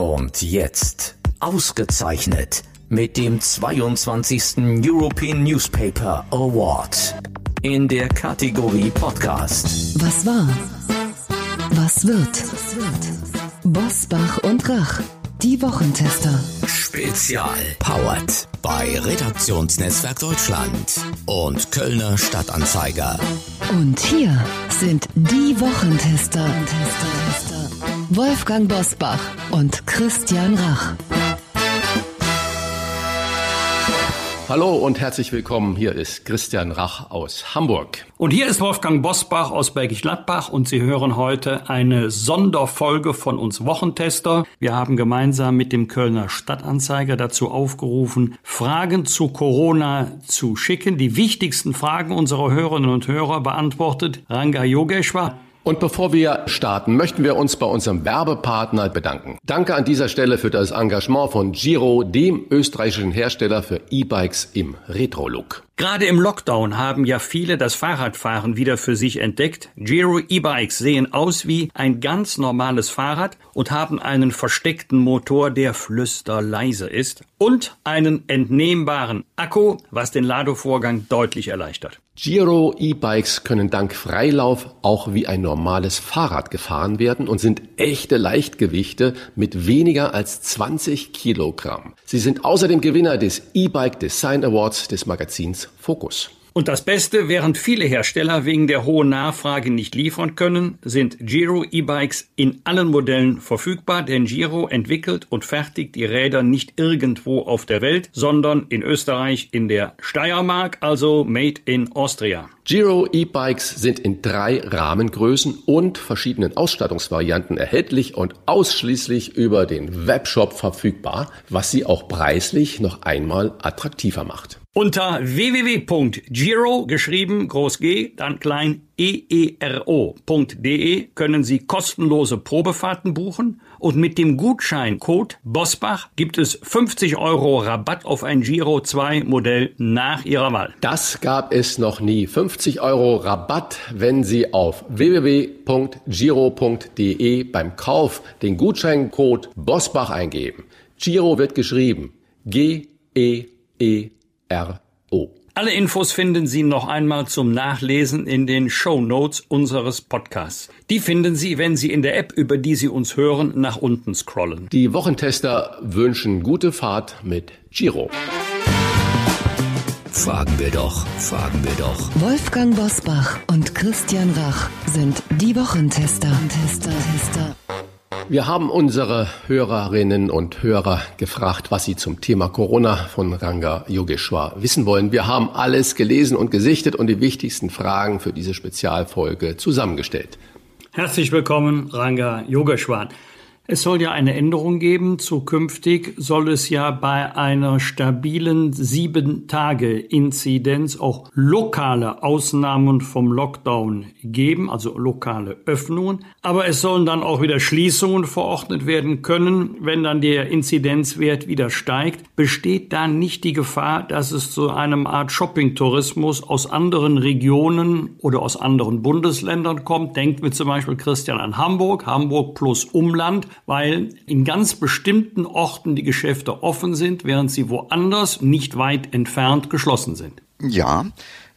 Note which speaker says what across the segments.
Speaker 1: Und jetzt, ausgezeichnet mit dem 22. European Newspaper Award in der Kategorie Podcast.
Speaker 2: Was war? Was wird? Bosbach und Rach, die Wochentester.
Speaker 1: Spezial. Powered bei Redaktionsnetzwerk Deutschland und Kölner Stadtanzeiger.
Speaker 2: Und hier sind die Wochentester. Wolfgang Bosbach und Christian Rach.
Speaker 3: Hallo und herzlich willkommen. Hier ist Christian Rach aus Hamburg.
Speaker 4: Und hier ist Wolfgang Bosbach aus Bergisch Gladbach und Sie hören heute eine Sonderfolge von uns Wochentester. Wir haben gemeinsam mit dem Kölner Stadtanzeiger dazu aufgerufen, Fragen zu Corona zu schicken. Die wichtigsten Fragen unserer Hörerinnen und Hörer beantwortet Ranga Yogeshwar.
Speaker 3: Und bevor wir starten, möchten wir uns bei unserem Werbepartner bedanken. Danke an dieser Stelle für das Engagement von Giro, dem österreichischen Hersteller für E-Bikes im Retro-Look.
Speaker 4: Gerade im Lockdown haben ja viele das Fahrradfahren wieder für sich entdeckt. Giro E-Bikes sehen aus wie ein ganz normales Fahrrad und haben einen versteckten Motor, der flüsterleise ist und einen entnehmbaren Akku, was den Ladevorgang deutlich erleichtert.
Speaker 3: Giro E-Bikes können dank Freilauf auch wie ein normales Fahrrad gefahren werden und sind echte Leichtgewichte mit weniger als 20 Kilogramm. Sie sind außerdem Gewinner des E-Bike Design Awards des Magazins Focus.
Speaker 4: Und das Beste, während viele Hersteller wegen der hohen Nachfrage nicht liefern können, sind Giro E-Bikes in allen Modellen verfügbar, denn Giro entwickelt und fertigt die Räder nicht irgendwo auf der Welt, sondern in Österreich in der Steiermark, also made in Austria.
Speaker 3: Giro E-Bikes sind in drei Rahmengrößen und verschiedenen Ausstattungsvarianten erhältlich und ausschließlich über den Webshop verfügbar, was sie auch preislich noch einmal attraktiver macht.
Speaker 4: Unter www.giro, geschrieben groß G, dann klein eero.de können Sie kostenlose Probefahrten buchen und mit dem Gutscheincode Bosbach gibt es 50 Euro Rabatt auf ein Giro 2 Modell nach Ihrer Wahl.
Speaker 3: Das gab es noch nie. 50 Euro Rabatt, wenn Sie auf www.giro.de beim Kauf den Gutscheincode Bosbach eingeben. Giro wird geschrieben G-E-E R-O.
Speaker 4: Alle Infos finden Sie noch einmal zum Nachlesen in den Show Notes unseres Podcasts. Die finden Sie, wenn Sie in der App, über die Sie uns hören, nach unten scrollen.
Speaker 3: Die Wochentester wünschen gute Fahrt mit Giro.
Speaker 1: Fragen wir doch, fragen wir doch.
Speaker 2: Wolfgang Bosbach und Christian Rach sind die Wochentester. Tester, Tester.
Speaker 3: Wir haben unsere Hörerinnen und Hörer gefragt, was sie zum Thema Corona von Ranga Yogeshwar wissen wollen. Wir haben alles gelesen und gesichtet und die wichtigsten Fragen für diese Spezialfolge zusammengestellt.
Speaker 4: Herzlich willkommen, Ranga Yogeshwar. Es soll ja eine Änderung geben. Zukünftig soll es ja bei einer stabilen Sieben-Tage-Inzidenz auch lokale Ausnahmen vom Lockdown geben, also lokale Öffnungen. Aber es sollen dann auch wieder Schließungen verordnet werden können, wenn dann der Inzidenzwert wieder steigt. Besteht dann nicht die Gefahr, dass es zu einem Art Shopping-Tourismus aus anderen Regionen oder aus anderen Bundesländern kommt? Denkt mir zum Beispiel Christian an Hamburg, Hamburg plus Umland weil in ganz bestimmten Orten die Geschäfte offen sind, während sie woanders nicht weit entfernt geschlossen sind.
Speaker 5: Ja,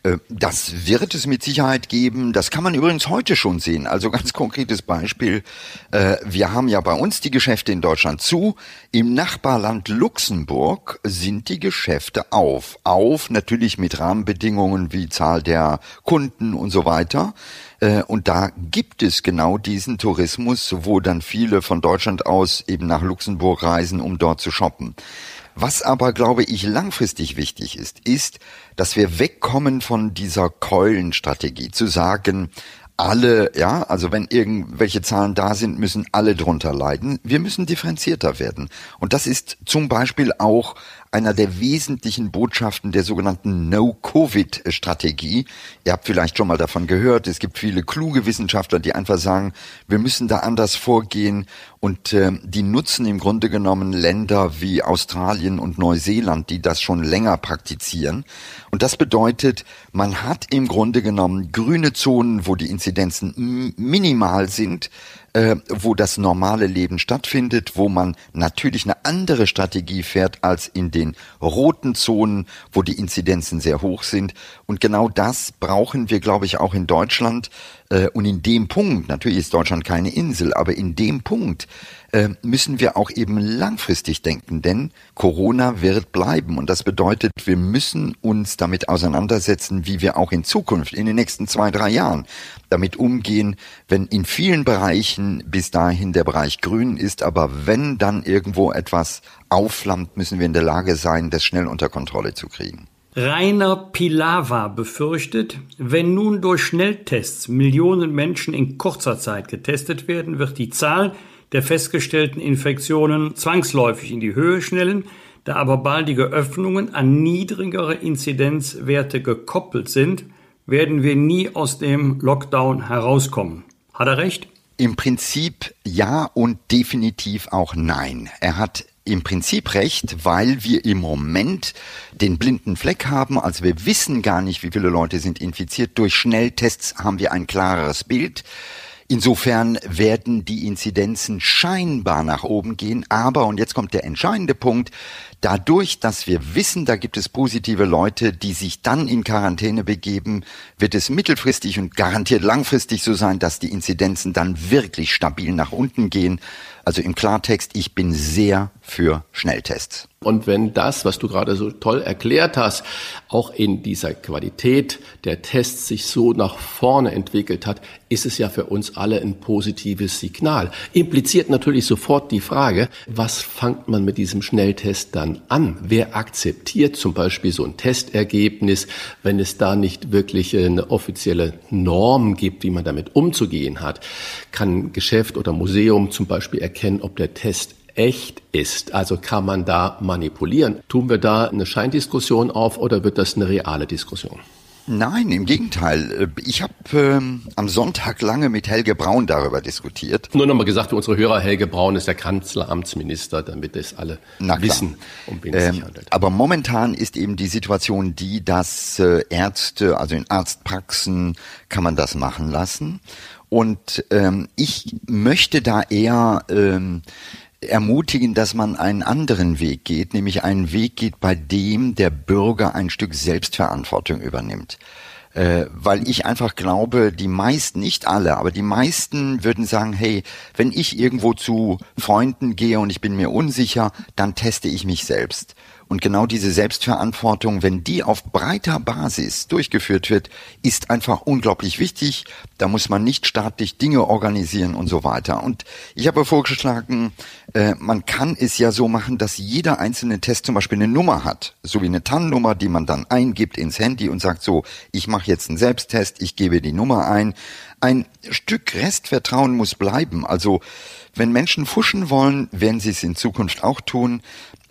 Speaker 5: äh, das wird es mit Sicherheit geben. Das kann man übrigens heute schon sehen. Also ganz konkretes Beispiel. Äh, wir haben ja bei uns die Geschäfte in Deutschland zu. Im Nachbarland Luxemburg sind die Geschäfte auf. Auf natürlich mit Rahmenbedingungen wie Zahl der Kunden und so weiter. Äh, und da gibt es genau diesen Tourismus, wo dann viele von Deutschland aus eben nach Luxemburg reisen, um dort zu shoppen. Was aber, glaube ich, langfristig wichtig ist, ist, dass wir wegkommen von dieser Keulenstrategie, zu sagen, alle, ja, also wenn irgendwelche Zahlen da sind, müssen alle drunter leiden. Wir müssen differenzierter werden. Und das ist zum Beispiel auch einer der wesentlichen Botschaften der sogenannten No-Covid-Strategie. Ihr habt vielleicht schon mal davon gehört. Es gibt viele kluge Wissenschaftler, die einfach sagen, wir müssen da anders vorgehen. Und äh, die nutzen im Grunde genommen Länder wie Australien und Neuseeland, die das schon länger praktizieren. Und das bedeutet, man hat im Grunde genommen grüne Zonen, wo die Inzidenzen minimal sind äh, wo das normale Leben stattfindet, wo man natürlich eine andere Strategie fährt als in den roten Zonen, wo die Inzidenzen sehr hoch sind. Und genau das brauchen wir, glaube ich, auch in Deutschland. Äh, und in dem Punkt, natürlich ist Deutschland keine Insel, aber in dem Punkt äh, müssen wir auch eben langfristig denken, denn Corona wird bleiben und das bedeutet, wir müssen uns damit auseinandersetzen, wie wir auch in Zukunft, in den nächsten zwei, drei Jahren damit umgehen, wenn in vielen Bereichen bis dahin der Bereich grün ist, aber wenn dann irgendwo etwas aufflammt, müssen wir in der Lage sein, das schnell unter Kontrolle zu kriegen.
Speaker 4: Rainer Pilawa befürchtet, wenn nun durch Schnelltests Millionen Menschen in kurzer Zeit getestet werden, wird die Zahl der festgestellten Infektionen zwangsläufig in die Höhe schnellen, da aber baldige Öffnungen an niedrigere Inzidenzwerte gekoppelt sind, werden wir nie aus dem Lockdown herauskommen. Hat er recht?
Speaker 5: Im Prinzip ja und definitiv auch nein. Er hat im Prinzip recht, weil wir im Moment den blinden Fleck haben. Also wir wissen gar nicht, wie viele Leute sind infiziert. Durch Schnelltests haben wir ein klareres Bild. Insofern werden die Inzidenzen scheinbar nach oben gehen, aber, und jetzt kommt der entscheidende Punkt, dadurch, dass wir wissen, da gibt es positive Leute, die sich dann in Quarantäne begeben, wird es mittelfristig und garantiert langfristig so sein, dass die Inzidenzen dann wirklich stabil nach unten gehen. Also im Klartext, ich bin sehr für Schnelltests.
Speaker 3: Und wenn das, was du gerade so toll erklärt hast, auch in dieser Qualität der Tests sich so nach vorne entwickelt hat, ist es ja für uns alle ein positives Signal. Impliziert natürlich sofort die Frage, was fangt man mit diesem Schnelltest dann an? Wer akzeptiert zum Beispiel so ein Testergebnis, wenn es da nicht wirklich eine offizielle Norm gibt, wie man damit umzugehen hat? Kann Geschäft oder Museum zum Beispiel erkennen, ob der Test echt ist. Also kann man da manipulieren. Tun wir da eine Scheindiskussion auf oder wird das eine reale Diskussion?
Speaker 5: Nein, im Gegenteil. Ich habe ähm, am Sonntag lange mit Helge Braun darüber diskutiert.
Speaker 3: Nur nochmal gesagt für unsere Hörer, Helge Braun ist der Kanzleramtsminister, damit es alle wissen,
Speaker 5: um wen es ähm, sich handelt. Aber momentan ist eben die Situation die, dass äh, Ärzte, also in Arztpraxen kann man das machen lassen. Und ähm, ich möchte da eher ähm, ermutigen, dass man einen anderen Weg geht, nämlich einen Weg geht, bei dem der Bürger ein Stück Selbstverantwortung übernimmt. Äh, weil ich einfach glaube, die meisten, nicht alle, aber die meisten würden sagen, hey, wenn ich irgendwo zu Freunden gehe und ich bin mir unsicher, dann teste ich mich selbst. Und genau diese Selbstverantwortung, wenn die auf breiter Basis durchgeführt wird, ist einfach unglaublich wichtig. Da muss man nicht staatlich Dinge organisieren und so weiter. Und ich habe vorgeschlagen, äh, man kann es ja so machen, dass jeder einzelne Test zum Beispiel eine Nummer hat, so wie eine TAN-Nummer, die man dann eingibt ins Handy und sagt so, ich mache jetzt einen Selbsttest, ich gebe die Nummer ein. Ein Stück Restvertrauen muss bleiben. Also wenn Menschen fuschen wollen, werden sie es in Zukunft auch tun.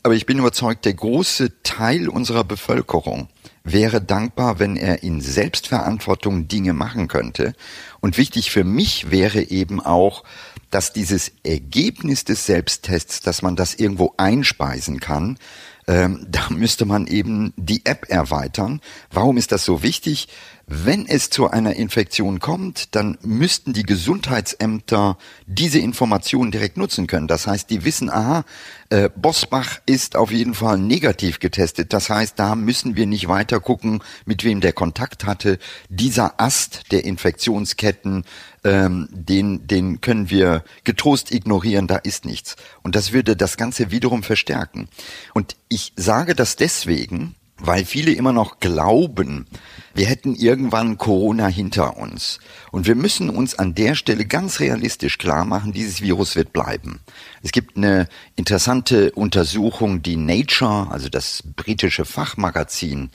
Speaker 5: Aber ich bin überzeugt, der große Teil unserer Bevölkerung wäre dankbar, wenn er in Selbstverantwortung Dinge machen könnte. Und wichtig für mich wäre eben auch, dass dieses Ergebnis des Selbsttests, dass man das irgendwo einspeisen kann, ähm, da müsste man eben die App erweitern. Warum ist das so wichtig? Wenn es zu einer Infektion kommt, dann müssten die Gesundheitsämter diese Informationen direkt nutzen können. Das heißt, die wissen, aha, äh, Bosbach ist auf jeden Fall negativ getestet. Das heißt, da müssen wir nicht weiter gucken, mit wem der Kontakt hatte. Dieser Ast der Infektionsketten, ähm, den, den können wir getrost ignorieren, da ist nichts. Und das würde das Ganze wiederum verstärken. Und ich sage das deswegen, weil viele immer noch glauben, wir hätten irgendwann Corona hinter uns. Und wir müssen uns an der Stelle ganz realistisch klar machen, dieses Virus wird bleiben. Es gibt eine interessante Untersuchung, die Nature, also das britische Fachmagazin,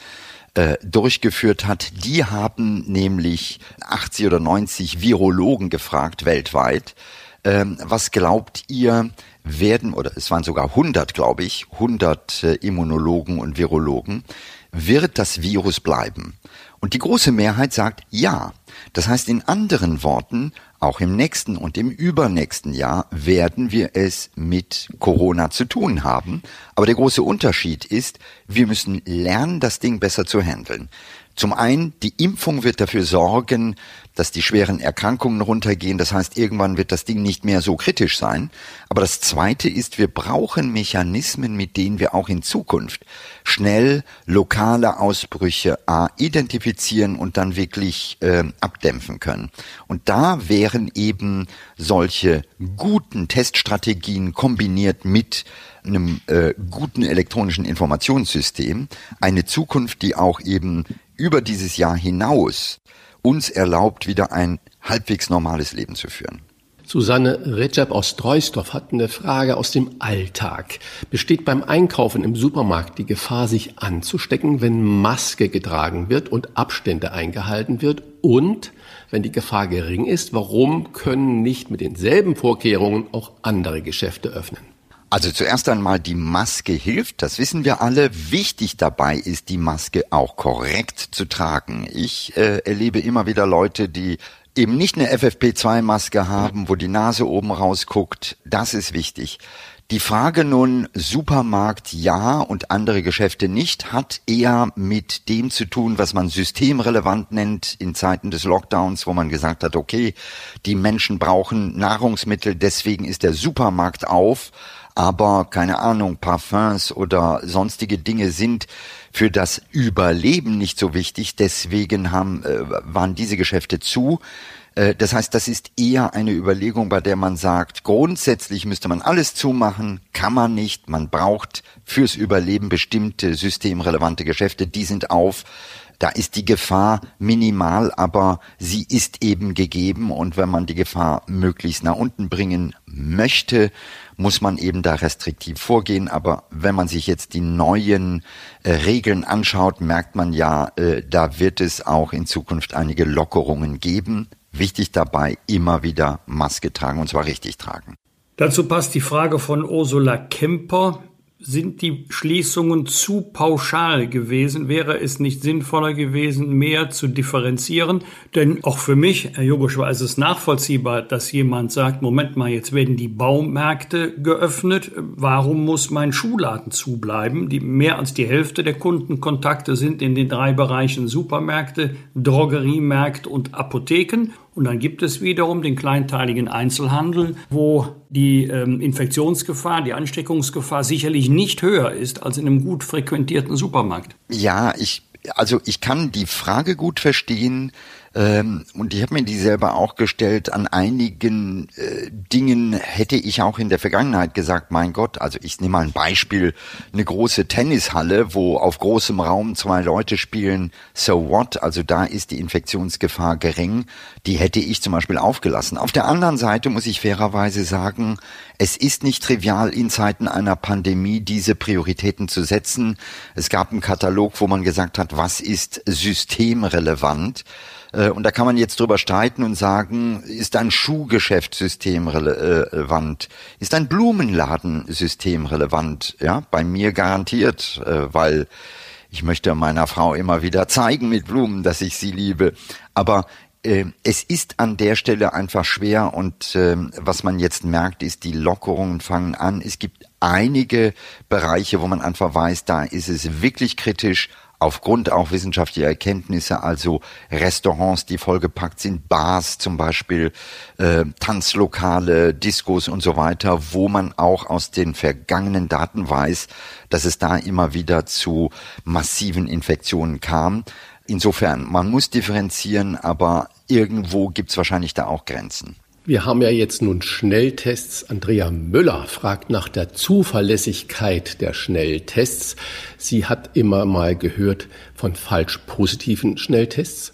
Speaker 5: äh, durchgeführt hat. Die haben nämlich 80 oder 90 Virologen gefragt weltweit, ähm, was glaubt ihr, werden, oder es waren sogar 100, glaube ich, 100 äh, Immunologen und Virologen, wird das Virus bleiben? Und die große Mehrheit sagt ja. Das heißt in anderen Worten, auch im nächsten und im übernächsten Jahr werden wir es mit Corona zu tun haben. Aber der große Unterschied ist, wir müssen lernen, das Ding besser zu handeln. Zum einen, die Impfung wird dafür sorgen, dass die schweren Erkrankungen runtergehen. Das heißt, irgendwann wird das Ding nicht mehr so kritisch sein. Aber das Zweite ist, wir brauchen Mechanismen, mit denen wir auch in Zukunft schnell lokale Ausbrüche A, identifizieren und dann wirklich äh, abdämpfen können. Und da wären eben solche guten Teststrategien kombiniert mit einem äh, guten elektronischen Informationssystem eine Zukunft, die auch eben über dieses Jahr hinaus uns erlaubt, wieder ein halbwegs normales Leben zu führen.
Speaker 3: Susanne Recep aus Treusdorf hat eine Frage aus dem Alltag. Besteht beim Einkaufen im Supermarkt die Gefahr, sich anzustecken, wenn Maske getragen wird und Abstände eingehalten wird? Und wenn die Gefahr gering ist, warum können nicht mit denselben Vorkehrungen auch andere Geschäfte öffnen?
Speaker 5: Also zuerst einmal die Maske hilft, das wissen wir alle. Wichtig dabei ist, die Maske auch korrekt zu tragen. Ich äh, erlebe immer wieder Leute, die eben nicht eine FFP2-Maske haben, wo die Nase oben rausguckt. Das ist wichtig. Die Frage nun Supermarkt ja und andere Geschäfte nicht hat eher mit dem zu tun, was man systemrelevant nennt in Zeiten des Lockdowns, wo man gesagt hat, okay, die Menschen brauchen Nahrungsmittel, deswegen ist der Supermarkt auf aber keine Ahnung, Parfums oder sonstige Dinge sind für das Überleben nicht so wichtig. Deswegen haben, äh, waren diese Geschäfte zu. Äh, das heißt, das ist eher eine Überlegung, bei der man sagt, grundsätzlich müsste man alles zumachen, kann man nicht. Man braucht fürs Überleben bestimmte systemrelevante Geschäfte, die sind auf. Da ist die Gefahr minimal, aber sie ist eben gegeben und wenn man die Gefahr möglichst nach unten bringen möchte, muss man eben da restriktiv vorgehen. Aber wenn man sich jetzt die neuen äh, Regeln anschaut, merkt man ja, äh, da wird es auch in Zukunft einige Lockerungen geben. Wichtig dabei, immer wieder Maske tragen und zwar richtig tragen.
Speaker 4: Dazu passt die Frage von Ursula Kemper sind die Schließungen zu pauschal gewesen? Wäre es nicht sinnvoller gewesen, mehr zu differenzieren? Denn auch für mich, Herr Jogoschwa, ist es nachvollziehbar, dass jemand sagt, Moment mal, jetzt werden die Baumärkte geöffnet. Warum muss mein Schuhladen zubleiben? Die mehr als die Hälfte der Kundenkontakte sind in den drei Bereichen Supermärkte, Drogeriemärkte und Apotheken. Und dann gibt es wiederum den kleinteiligen Einzelhandel, wo die ähm, Infektionsgefahr, die Ansteckungsgefahr sicherlich nicht höher ist als in einem gut frequentierten Supermarkt.
Speaker 5: Ja, ich, also ich kann die Frage gut verstehen. Ähm, und ich habe mir die selber auch gestellt. An einigen äh, Dingen hätte ich auch in der Vergangenheit gesagt, mein Gott, also ich nehme mal ein Beispiel, eine große Tennishalle, wo auf großem Raum zwei Leute spielen, so what? Also da ist die Infektionsgefahr gering. Die hätte ich zum Beispiel aufgelassen. Auf der anderen Seite muss ich fairerweise sagen, es ist nicht trivial, in Zeiten einer Pandemie diese Prioritäten zu setzen. Es gab einen Katalog, wo man gesagt hat, was ist systemrelevant. Äh, und da kann man jetzt drüber streiten und sagen, ist ein Schuhgeschäft systemrelevant? Ist ein Blumenladen systemrelevant? Ja, bei mir garantiert, äh, weil ich möchte meiner Frau immer wieder zeigen mit Blumen, dass ich sie liebe. Aber äh, es ist an der Stelle einfach schwer und äh, was man jetzt merkt, ist, die Lockerungen fangen an. Es gibt einige Bereiche, wo man einfach weiß, da ist es wirklich kritisch aufgrund auch wissenschaftlicher Erkenntnisse, also Restaurants, die vollgepackt sind, Bars zum Beispiel, äh, Tanzlokale, Diskos und so weiter, wo man auch aus den vergangenen Daten weiß, dass es da immer wieder zu massiven Infektionen kam. Insofern, man muss differenzieren, aber irgendwo gibt's wahrscheinlich da auch Grenzen.
Speaker 3: Wir haben ja jetzt nun Schnelltests. Andrea Müller fragt nach der Zuverlässigkeit der Schnelltests. Sie hat immer mal gehört von falsch positiven Schnelltests.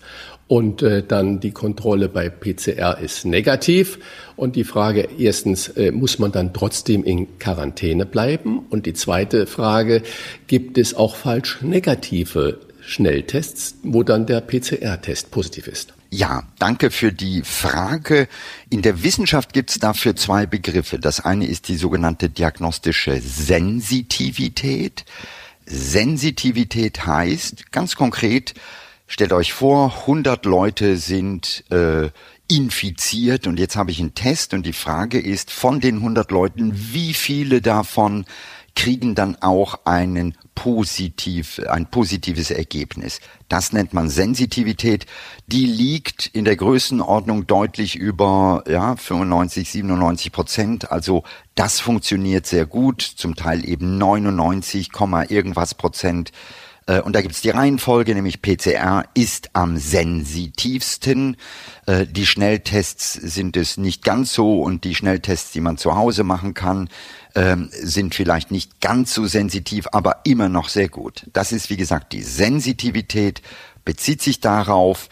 Speaker 3: Und äh, dann die Kontrolle bei PCR ist negativ. Und die Frage erstens, äh, muss man dann trotzdem in Quarantäne bleiben? Und die zweite Frage, gibt es auch falsch negative Schnelltests, wo dann der PCR-Test positiv ist?
Speaker 5: Ja, danke für die Frage. In der Wissenschaft gibt es dafür zwei Begriffe. Das eine ist die sogenannte diagnostische Sensitivität. Sensitivität heißt ganz konkret, stellt euch vor, 100 Leute sind äh, infiziert und jetzt habe ich einen Test und die Frage ist, von den 100 Leuten, wie viele davon kriegen dann auch einen positiv, ein positives Ergebnis. Das nennt man Sensitivität. Die liegt in der Größenordnung deutlich über ja, 95, 97 Prozent. Also das funktioniert sehr gut. Zum Teil eben 99, irgendwas Prozent. Äh, und da gibt's die Reihenfolge, nämlich PCR ist am sensitivsten. Äh, die Schnelltests sind es nicht ganz so und die Schnelltests, die man zu Hause machen kann, ähm, sind vielleicht nicht ganz so sensitiv, aber immer noch sehr gut. Das ist, wie gesagt, die Sensitivität bezieht sich darauf,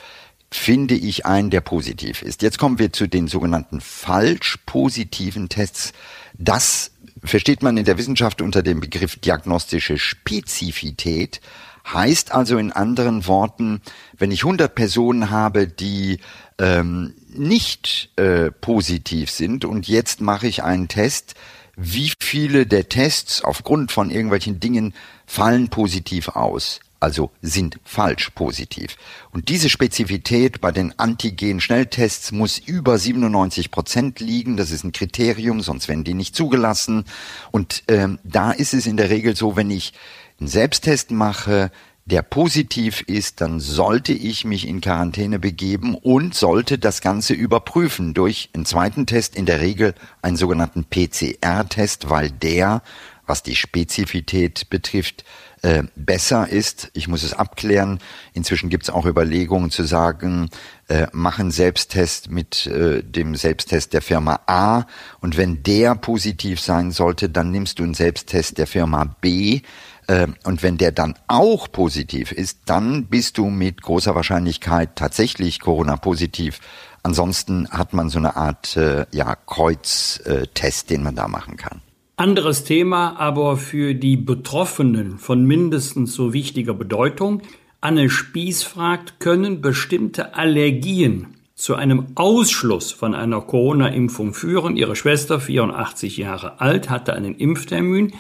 Speaker 5: finde ich einen, der positiv ist. Jetzt kommen wir zu den sogenannten falsch positiven Tests. Das versteht man in der Wissenschaft unter dem Begriff diagnostische Spezifität. Heißt also in anderen Worten, wenn ich 100 Personen habe, die ähm, nicht äh, positiv sind und jetzt mache ich einen Test, wie viele der Tests aufgrund von irgendwelchen Dingen fallen positiv aus, also sind falsch positiv. Und diese Spezifität bei den Antigen-Schnelltests muss über 97 Prozent liegen. Das ist ein Kriterium, sonst werden die nicht zugelassen. Und ähm, da ist es in der Regel so, wenn ich einen Selbsttest mache, der positiv ist, dann sollte ich mich in Quarantäne begeben und sollte das Ganze überprüfen durch einen zweiten Test, in der Regel einen sogenannten PCR-Test, weil der, was die Spezifität betrifft, äh, besser ist. Ich muss es abklären. Inzwischen gibt es auch Überlegungen zu sagen, äh, machen Selbsttest mit äh, dem Selbsttest der Firma A und wenn der positiv sein sollte, dann nimmst du einen Selbsttest der Firma B äh, und wenn der dann auch positiv ist, dann bist du mit großer Wahrscheinlichkeit tatsächlich Corona-positiv. Ansonsten hat man so eine Art äh, ja, Kreuztest, den man da machen kann.
Speaker 4: Anderes Thema, aber für die Betroffenen von mindestens so wichtiger Bedeutung. Anne Spieß fragt, können bestimmte Allergien zu einem Ausschluss von einer Corona-Impfung führen? Ihre Schwester, 84 Jahre alt, hatte einen Impftermin.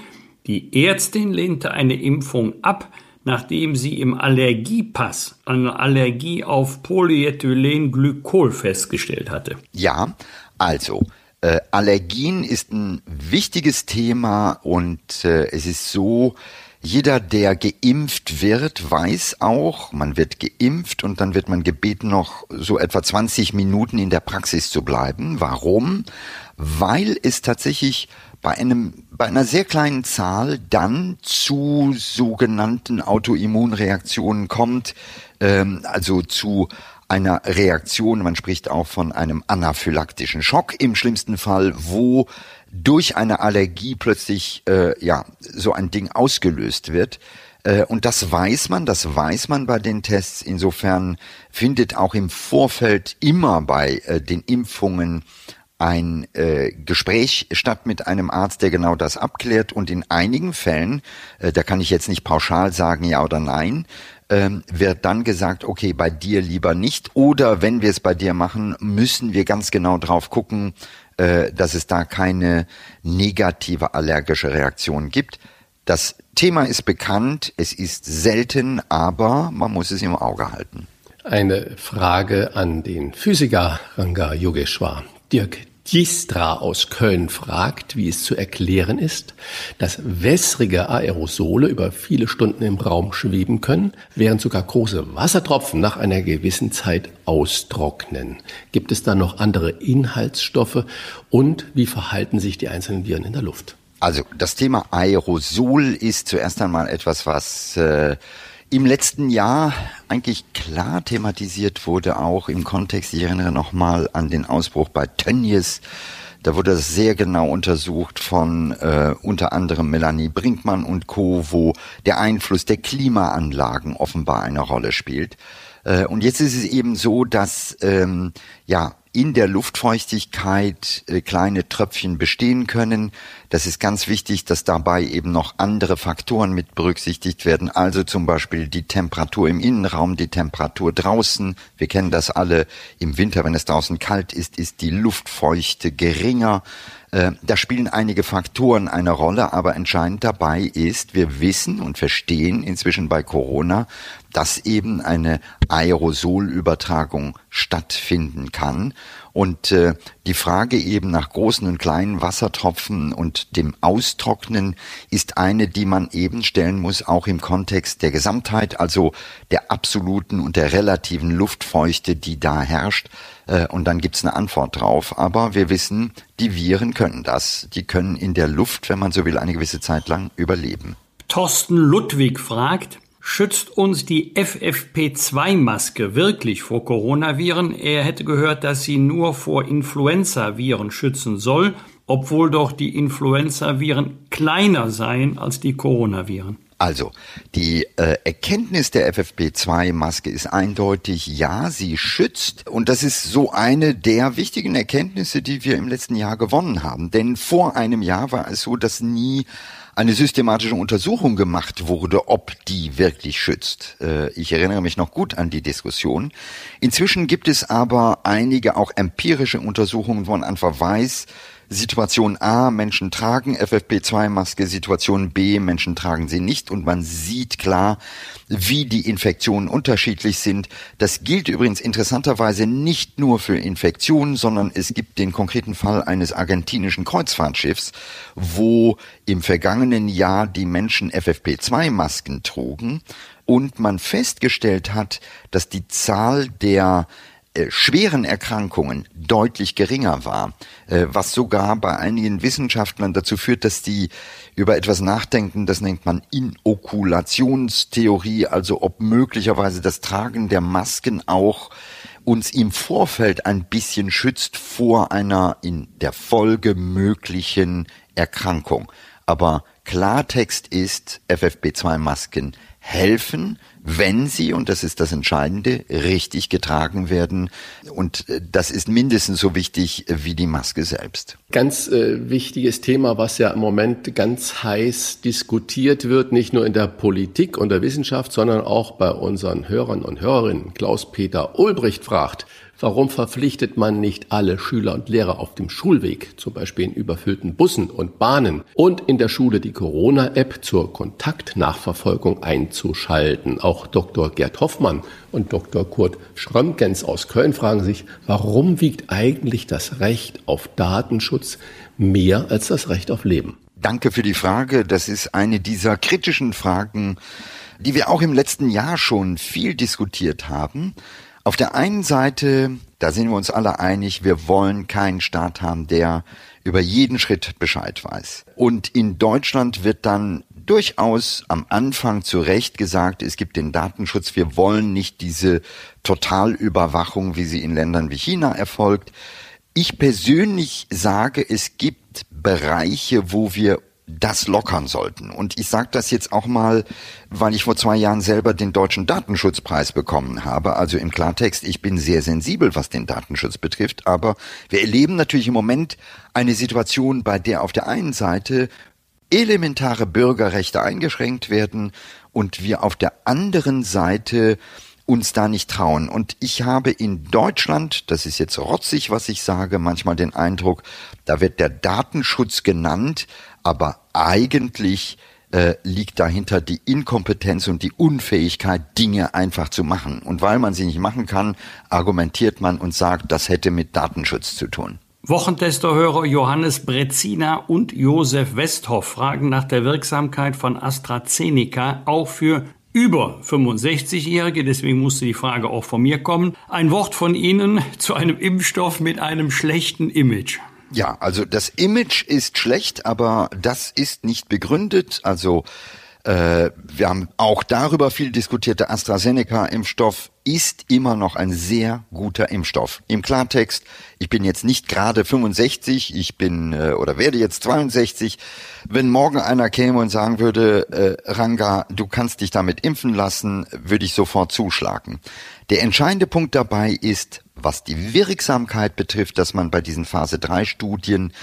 Speaker 4: Die Ärztin lehnte eine Impfung ab, nachdem sie im Allergiepass eine Allergie auf Polyethylenglykol festgestellt hatte.
Speaker 5: Ja, also äh, Allergien ist ein wichtiges Thema und äh, es ist so, jeder, der geimpft wird, weiß auch, man wird geimpft und dann wird man gebeten, noch so etwa 20 Minuten in der Praxis zu bleiben. Warum? Weil es tatsächlich bei einem, bei einer sehr kleinen Zahl dann zu sogenannten Autoimmunreaktionen kommt, ähm, also zu einer Reaktion, man spricht auch von einem anaphylaktischen Schock im schlimmsten Fall, wo durch eine Allergie plötzlich äh, ja so ein Ding ausgelöst wird. Äh, und das weiß man, das weiß man bei den Tests. Insofern findet auch im Vorfeld immer bei äh, den Impfungen ein äh, Gespräch statt mit einem Arzt, der genau das abklärt. Und in einigen Fällen, äh, da kann ich jetzt nicht pauschal sagen ja oder nein, ähm, wird dann gesagt, okay, bei dir lieber nicht. Oder wenn wir es bei dir machen, müssen wir ganz genau drauf gucken, äh, dass es da keine negative allergische Reaktion gibt. Das Thema ist bekannt, es ist selten, aber man muss es im Auge halten.
Speaker 3: Eine Frage an den Physiker Ranga Yogeshwar. Dirk, Gistra aus Köln fragt, wie es zu erklären ist, dass wässrige Aerosole über viele Stunden im Raum schweben können, während sogar große Wassertropfen nach einer gewissen Zeit austrocknen. Gibt es da noch andere Inhaltsstoffe und wie verhalten sich die einzelnen Viren in der Luft?
Speaker 5: Also das Thema Aerosol ist zuerst einmal etwas, was äh, im letzten Jahr eigentlich klar thematisiert wurde, auch im Kontext, ich erinnere nochmal an den Ausbruch bei Tönnies, da wurde das sehr genau untersucht von äh, unter anderem Melanie Brinkmann und Co., wo der Einfluss der Klimaanlagen offenbar eine Rolle spielt. Äh, und jetzt ist es eben so, dass ähm, ja in der Luftfeuchtigkeit äh, kleine Tröpfchen bestehen können. Das ist ganz wichtig, dass dabei eben noch andere Faktoren mit berücksichtigt werden, also zum Beispiel die Temperatur im Innenraum, die Temperatur draußen. Wir kennen das alle. Im Winter, wenn es draußen kalt ist, ist die Luftfeuchte geringer. Äh, da spielen einige Faktoren eine Rolle, aber entscheidend dabei ist, wir wissen und verstehen inzwischen bei Corona, dass eben eine Aerosolübertragung stattfinden kann. Und äh, die Frage eben nach großen und kleinen Wassertropfen und dem Austrocknen ist eine, die man eben stellen muss, auch im Kontext der Gesamtheit, also der absoluten und der relativen Luftfeuchte, die da herrscht. Äh, und dann gibt's eine Antwort drauf. Aber wir wissen, die Viren können das. Die können in der Luft, wenn man so will, eine gewisse Zeit lang überleben.
Speaker 4: Thorsten Ludwig fragt, Schützt uns die FFP2-Maske wirklich vor Coronaviren? Er hätte gehört, dass sie nur vor Influenzaviren schützen soll, obwohl doch die Influenzaviren kleiner seien als die Coronaviren.
Speaker 5: Also, die äh, Erkenntnis der FFP2-Maske ist eindeutig, ja, sie schützt. Und das ist so eine der wichtigen Erkenntnisse, die wir im letzten Jahr gewonnen haben. Denn vor einem Jahr war es so, dass nie eine systematische Untersuchung gemacht wurde, ob die wirklich schützt. Äh, ich erinnere mich noch gut an die Diskussion. Inzwischen gibt es aber einige auch empirische Untersuchungen, wo man einfach weiß, Situation A, Menschen tragen FFP2-Maske, Situation B, Menschen tragen sie nicht. Und man sieht klar, wie die Infektionen unterschiedlich sind. Das gilt übrigens interessanterweise nicht nur für Infektionen, sondern es gibt den konkreten Fall eines argentinischen Kreuzfahrtschiffs, wo im vergangenen Jahr die Menschen FFP2-Masken trugen. Und man festgestellt hat, dass die Zahl der schweren Erkrankungen deutlich geringer war, äh, was sogar bei einigen Wissenschaftlern dazu führt, dass die über etwas nachdenken, das nennt man Inokulationstheorie, also ob möglicherweise das Tragen der Masken auch uns im Vorfeld ein bisschen schützt vor einer in der Folge möglichen Erkrankung. Aber Klartext ist, FFP2-Masken helfen, wenn sie, und das ist das Entscheidende, richtig getragen werden. Und äh, das ist mindestens so wichtig wie die Maske selbst.
Speaker 3: Ganz äh, wichtiges Thema, was ja im Moment ganz heiß diskutiert wird, nicht nur in der Politik und der Wissenschaft, sondern auch bei unseren Hörern und Hörerinnen. Klaus-Peter Ulbricht fragt, Warum verpflichtet man nicht alle Schüler und Lehrer auf dem Schulweg, zum Beispiel in überfüllten Bussen und Bahnen und in der Schule die Corona-App zur Kontaktnachverfolgung einzuschalten? Auch Dr. Gerd Hoffmann und Dr. Kurt Schrömgens aus Köln fragen sich, warum wiegt eigentlich das Recht auf Datenschutz mehr als das Recht auf Leben?
Speaker 5: Danke für die Frage. Das ist eine dieser kritischen Fragen, die wir auch im letzten Jahr schon viel diskutiert haben. Auf der einen Seite, da sind wir uns alle einig, wir wollen keinen Staat haben, der über jeden Schritt Bescheid weiß. Und in Deutschland wird dann durchaus am Anfang zu Recht gesagt, es gibt den Datenschutz, wir wollen nicht diese Totalüberwachung, wie sie in Ländern wie China erfolgt. Ich persönlich sage, es gibt Bereiche, wo wir das lockern sollten. Und ich sage das jetzt auch mal, weil ich vor zwei Jahren selber den deutschen Datenschutzpreis bekommen habe. Also im Klartext, ich bin sehr sensibel, was den Datenschutz betrifft. Aber wir erleben natürlich im Moment eine Situation, bei der auf der einen Seite elementare Bürgerrechte eingeschränkt werden und wir auf der anderen Seite uns da nicht trauen. Und ich habe in Deutschland, das ist jetzt rotzig, was ich sage, manchmal den Eindruck, da wird der Datenschutz genannt, aber eigentlich äh, liegt dahinter die Inkompetenz und die Unfähigkeit, Dinge einfach zu machen. Und weil man sie nicht machen kann, argumentiert man und sagt, das hätte mit Datenschutz zu tun.
Speaker 4: Wochentesterhörer Johannes Brezina und Josef Westhoff fragen nach der Wirksamkeit von AstraZeneca auch für über 65-Jährige, deswegen musste die Frage auch von mir kommen. Ein Wort von Ihnen zu einem Impfstoff mit einem schlechten Image.
Speaker 5: Ja, also das Image ist schlecht, aber das ist nicht begründet. Also äh, wir haben auch darüber viel diskutiert. Der AstraZeneca-Impfstoff ist immer noch ein sehr guter Impfstoff. Im Klartext, ich bin jetzt nicht gerade 65, ich bin äh, oder werde jetzt 62. Wenn morgen einer käme und sagen würde, äh, Ranga, du kannst dich damit impfen lassen, würde ich sofort zuschlagen. Der entscheidende Punkt dabei ist, was die Wirksamkeit betrifft, dass man bei diesen Phase 3 Studien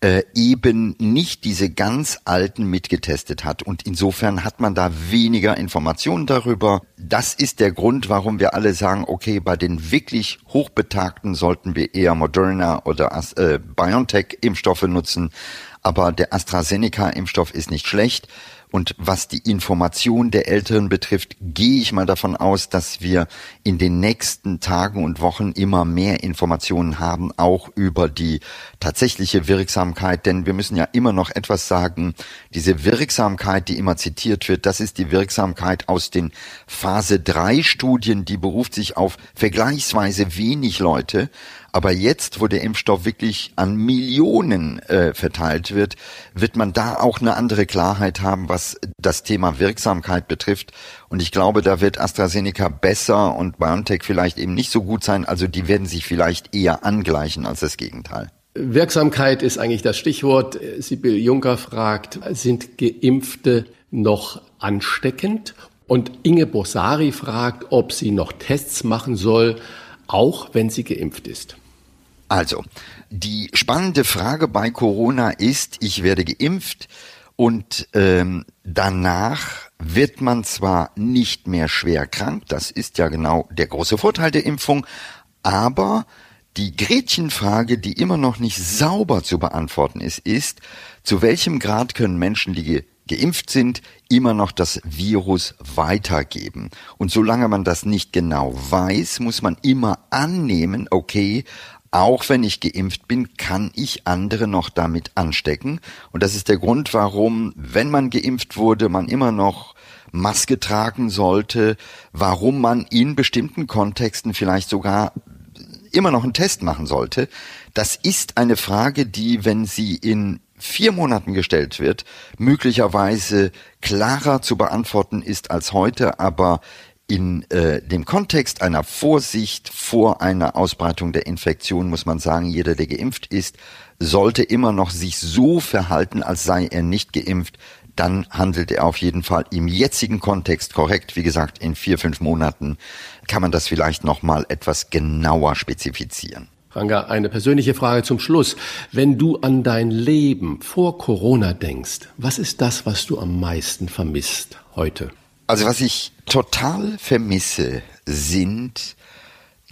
Speaker 5: äh, eben nicht diese ganz alten mitgetestet hat. Und insofern hat man da weniger Informationen darüber. Das ist der Grund, warum wir alle sagen, okay, bei den wirklich Hochbetagten sollten wir eher Moderna oder äh, BioNTech-Impfstoffe nutzen. Aber der AstraZeneca-Impfstoff ist nicht schlecht. Und was die Information der Älteren betrifft, gehe ich mal davon aus, dass wir in den nächsten Tagen und Wochen immer mehr Informationen haben, auch über die tatsächliche Wirksamkeit. Denn wir müssen ja immer noch etwas sagen. Diese Wirksamkeit, die immer zitiert wird, das ist die Wirksamkeit aus den Phase 3 Studien, die beruft sich auf vergleichsweise wenig Leute. Aber jetzt, wo der Impfstoff wirklich an Millionen äh, verteilt wird, wird man da auch eine andere Klarheit haben, was das Thema Wirksamkeit betrifft. Und ich glaube, da wird AstraZeneca besser und BioNTech vielleicht eben nicht so gut sein. Also die werden sich vielleicht eher angleichen als das Gegenteil.
Speaker 3: Wirksamkeit ist eigentlich das Stichwort. Sibyl Juncker fragt, sind Geimpfte noch ansteckend? Und Inge Bossari fragt, ob sie noch Tests machen soll, auch wenn sie geimpft ist.
Speaker 5: Also, die spannende Frage bei Corona ist, ich werde geimpft und ähm, danach wird man zwar nicht mehr schwer krank, das ist ja genau der große Vorteil der Impfung, aber die Gretchenfrage, die immer noch nicht sauber zu beantworten ist, ist, zu welchem Grad können Menschen, die geimpft sind, immer noch das Virus weitergeben. Und solange man das nicht genau weiß, muss man immer annehmen, okay, auch wenn ich geimpft bin, kann ich andere noch damit anstecken. Und das ist der Grund, warum, wenn man geimpft wurde, man immer noch Maske tragen sollte, warum man in bestimmten Kontexten vielleicht sogar immer noch einen Test machen sollte. Das ist eine Frage, die, wenn sie in vier Monaten gestellt wird, möglicherweise klarer zu beantworten ist als heute, aber in äh, dem Kontext einer Vorsicht vor einer Ausbreitung der Infektion muss man sagen, jeder, der geimpft ist, sollte immer noch sich so verhalten, als sei er nicht geimpft. Dann handelt er auf jeden Fall im jetzigen Kontext korrekt. Wie gesagt, in vier, fünf Monaten kann man das vielleicht noch mal etwas genauer spezifizieren.
Speaker 3: Ranga, eine persönliche Frage zum Schluss. Wenn du an dein Leben vor Corona denkst, was ist das, was du am meisten vermisst heute?
Speaker 5: Also was ich total vermisse, sind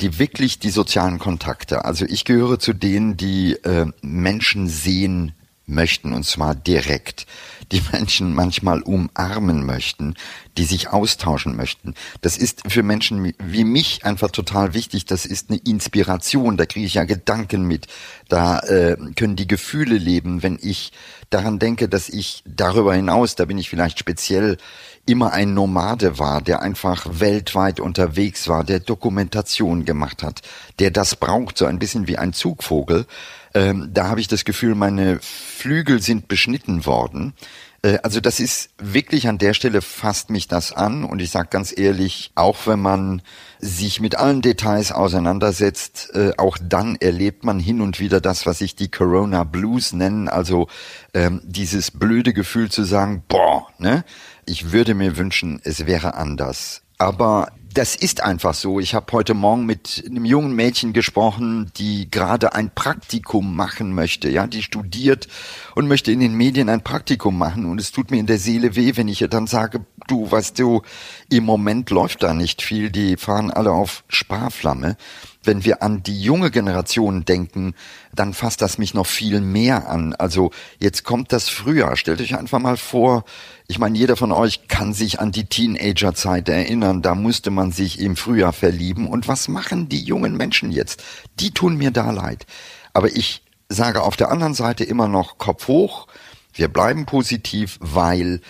Speaker 5: die wirklich die sozialen Kontakte. Also ich gehöre zu denen, die äh, Menschen sehen möchten und zwar direkt, die Menschen manchmal umarmen möchten, die sich austauschen möchten. Das ist für Menschen wie mich einfach total wichtig. Das ist eine Inspiration. Da kriege ich ja Gedanken mit. Da äh, können die Gefühle leben. Wenn ich daran denke, dass ich darüber hinaus, da bin ich vielleicht speziell immer ein Nomade war, der einfach weltweit unterwegs war, der Dokumentation gemacht hat, der das braucht, so ein bisschen wie ein Zugvogel. Ähm, da habe ich das Gefühl, meine Flügel sind beschnitten worden. Äh, also das ist wirklich an der Stelle fasst mich das an und ich sage ganz ehrlich, auch wenn man sich mit allen Details auseinandersetzt, äh, auch dann erlebt man hin und wieder das, was ich die Corona Blues nennen, also ähm, dieses blöde Gefühl zu sagen, boah, ne? Ich würde mir wünschen, es wäre anders. Aber das ist einfach so. Ich habe heute Morgen mit einem jungen Mädchen gesprochen, die gerade ein Praktikum machen möchte. Ja, die studiert und möchte in den Medien ein Praktikum machen. Und es tut mir in der Seele weh, wenn ich ihr dann sage, du, weißt du, im Moment läuft da nicht viel. Die fahren alle auf Sparflamme. Wenn wir an die junge Generation denken, dann fasst das mich noch viel mehr an. Also jetzt kommt das Frühjahr. Stellt euch einfach mal vor, ich meine, jeder von euch kann sich an die Teenagerzeit erinnern. Da musste man sich im Frühjahr verlieben. Und was machen die jungen Menschen jetzt? Die tun mir da leid. Aber ich sage auf der anderen Seite immer noch Kopf hoch. Wir bleiben positiv, weil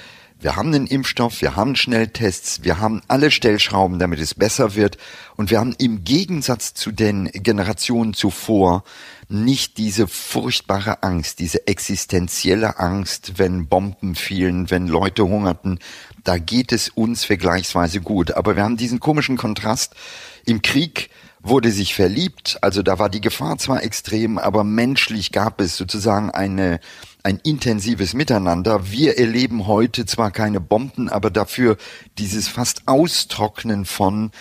Speaker 5: wir haben einen Impfstoff, wir haben Schnelltests, wir haben alle Stellschrauben, damit es besser wird. Und wir haben im Gegensatz zu den Generationen zuvor nicht diese furchtbare Angst, diese existenzielle Angst, wenn Bomben fielen, wenn Leute hungerten. Da geht es uns vergleichsweise gut. Aber wir haben diesen komischen Kontrast. Im Krieg wurde sich verliebt, also da war die Gefahr zwar extrem, aber menschlich gab es sozusagen eine ein intensives Miteinander. Wir erleben heute zwar keine Bomben, aber dafür dieses fast Austrocknen von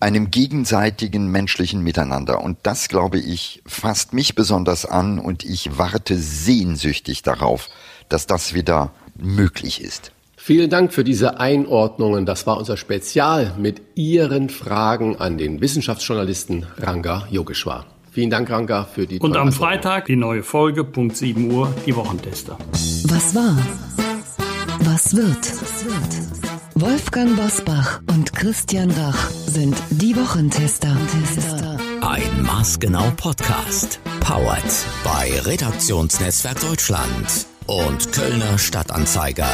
Speaker 5: einem gegenseitigen menschlichen Miteinander. Und das, glaube ich, fasst mich besonders an und ich warte sehnsüchtig darauf, dass das wieder möglich ist.
Speaker 3: Vielen Dank für diese Einordnungen. Das war unser Spezial mit Ihren Fragen an den Wissenschaftsjournalisten Ranga Yogeshwar. Vielen Dank, Ranga, für die
Speaker 4: Und am Freitag die neue Folge, Punkt 7 Uhr, die Wochentester.
Speaker 2: Was war? Was wird? Wolfgang Bosbach und Christian Rach sind die Wochentester.
Speaker 1: Ein maßgenau Podcast. Powered bei Redaktionsnetzwerk Deutschland und Kölner Stadtanzeiger.